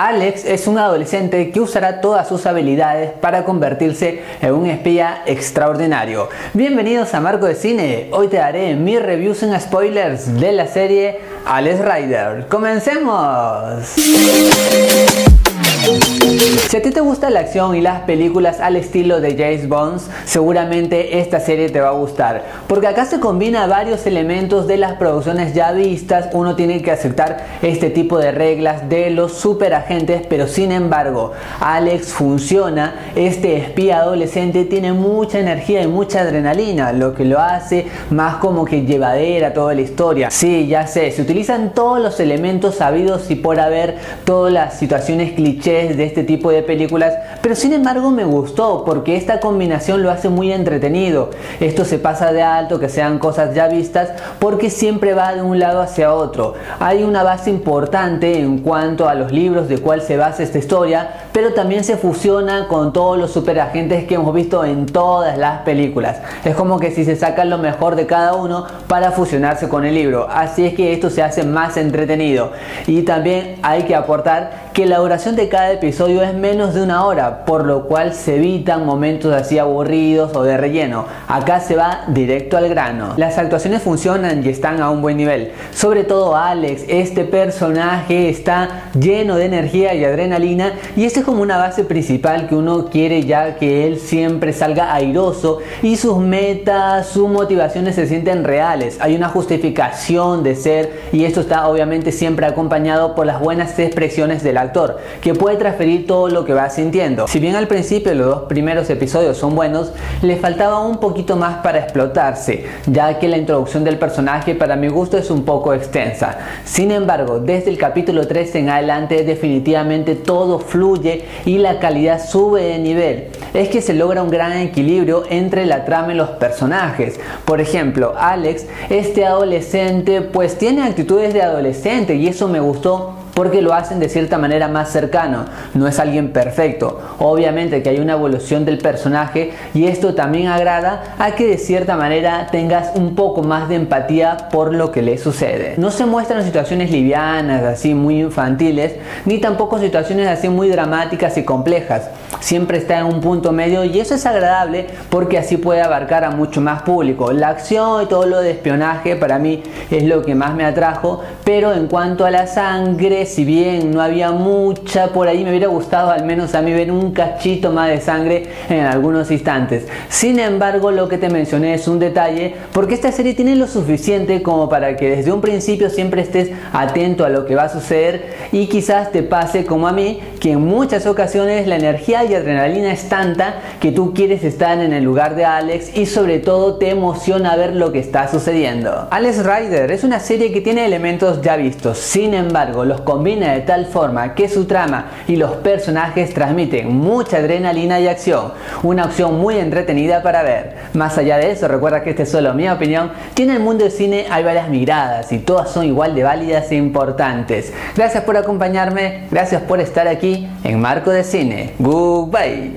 Alex es un adolescente que usará todas sus habilidades para convertirse en un espía extraordinario. Bienvenidos a Marco de Cine. Hoy te daré mi reviews en spoilers de la serie Alex Rider. ¡Comencemos! Si a ti te gusta la acción y las películas al estilo de James Bond, seguramente esta serie te va a gustar, porque acá se combina varios elementos de las producciones ya vistas, uno tiene que aceptar este tipo de reglas de los super agentes, pero sin embargo, Alex funciona, este espía adolescente tiene mucha energía y mucha adrenalina, lo que lo hace más como que llevadera toda la historia. Sí, ya sé, se utilizan todos los elementos sabidos y por haber, todas las situaciones clichés de este tipo de películas, pero sin embargo me gustó porque esta combinación lo hace muy entretenido. Esto se pasa de alto, que sean cosas ya vistas, porque siempre va de un lado hacia otro. Hay una base importante en cuanto a los libros de cuál se basa esta historia, pero también se fusiona con todos los superagentes que hemos visto en todas las películas. Es como que si se saca lo mejor de cada uno para fusionarse con el libro. Así es que esto se hace más entretenido. Y también hay que aportar que la duración de cada episodio es menos de una hora, por lo cual se evitan momentos así aburridos o de relleno. Acá se va directo al grano. Las actuaciones funcionan y están a un buen nivel. Sobre todo Alex, este personaje está lleno de energía y adrenalina y este es como una base principal que uno quiere ya que él siempre salga airoso y sus metas, sus motivaciones se sienten reales. Hay una justificación de ser y esto está obviamente siempre acompañado por las buenas expresiones del actor, que puede transferir todo lo que va sintiendo. Si bien al principio los dos primeros episodios son buenos, le faltaba un poquito más para explotarse, ya que la introducción del personaje para mi gusto es un poco extensa. Sin embargo, desde el capítulo 3 en adelante definitivamente todo fluye y la calidad sube de nivel. Es que se logra un gran equilibrio entre la trama y los personajes. Por ejemplo, Alex, este adolescente, pues tiene actitudes de adolescente y eso me gustó porque lo hacen de cierta manera más cercano, no es alguien perfecto. Obviamente que hay una evolución del personaje y esto también agrada a que de cierta manera tengas un poco más de empatía por lo que le sucede. No se muestran situaciones livianas, así muy infantiles, ni tampoco situaciones así muy dramáticas y complejas. Siempre está en un punto medio y eso es agradable porque así puede abarcar a mucho más público. La acción y todo lo de espionaje para mí es lo que más me atrajo, pero en cuanto a la sangre, si bien no había mucha por ahí, me hubiera gustado al menos a mí ver un cachito más de sangre en algunos instantes. Sin embargo, lo que te mencioné es un detalle, porque esta serie tiene lo suficiente como para que desde un principio siempre estés atento a lo que va a suceder y quizás te pase como a mí, que en muchas ocasiones la energía y adrenalina es tanta que tú quieres estar en el lugar de Alex y sobre todo te emociona ver lo que está sucediendo. Alex Rider es una serie que tiene elementos ya vistos, sin embargo los combina de tal forma que su trama y los personajes transmiten mucha adrenalina y acción, una opción muy entretenida para ver. Más allá de eso, recuerda que esta es solo mi opinión, que en el mundo del cine hay varias miradas y todas son igual de válidas e importantes. Gracias por acompañarme, gracias por estar aquí en Marco de Cine. Bye!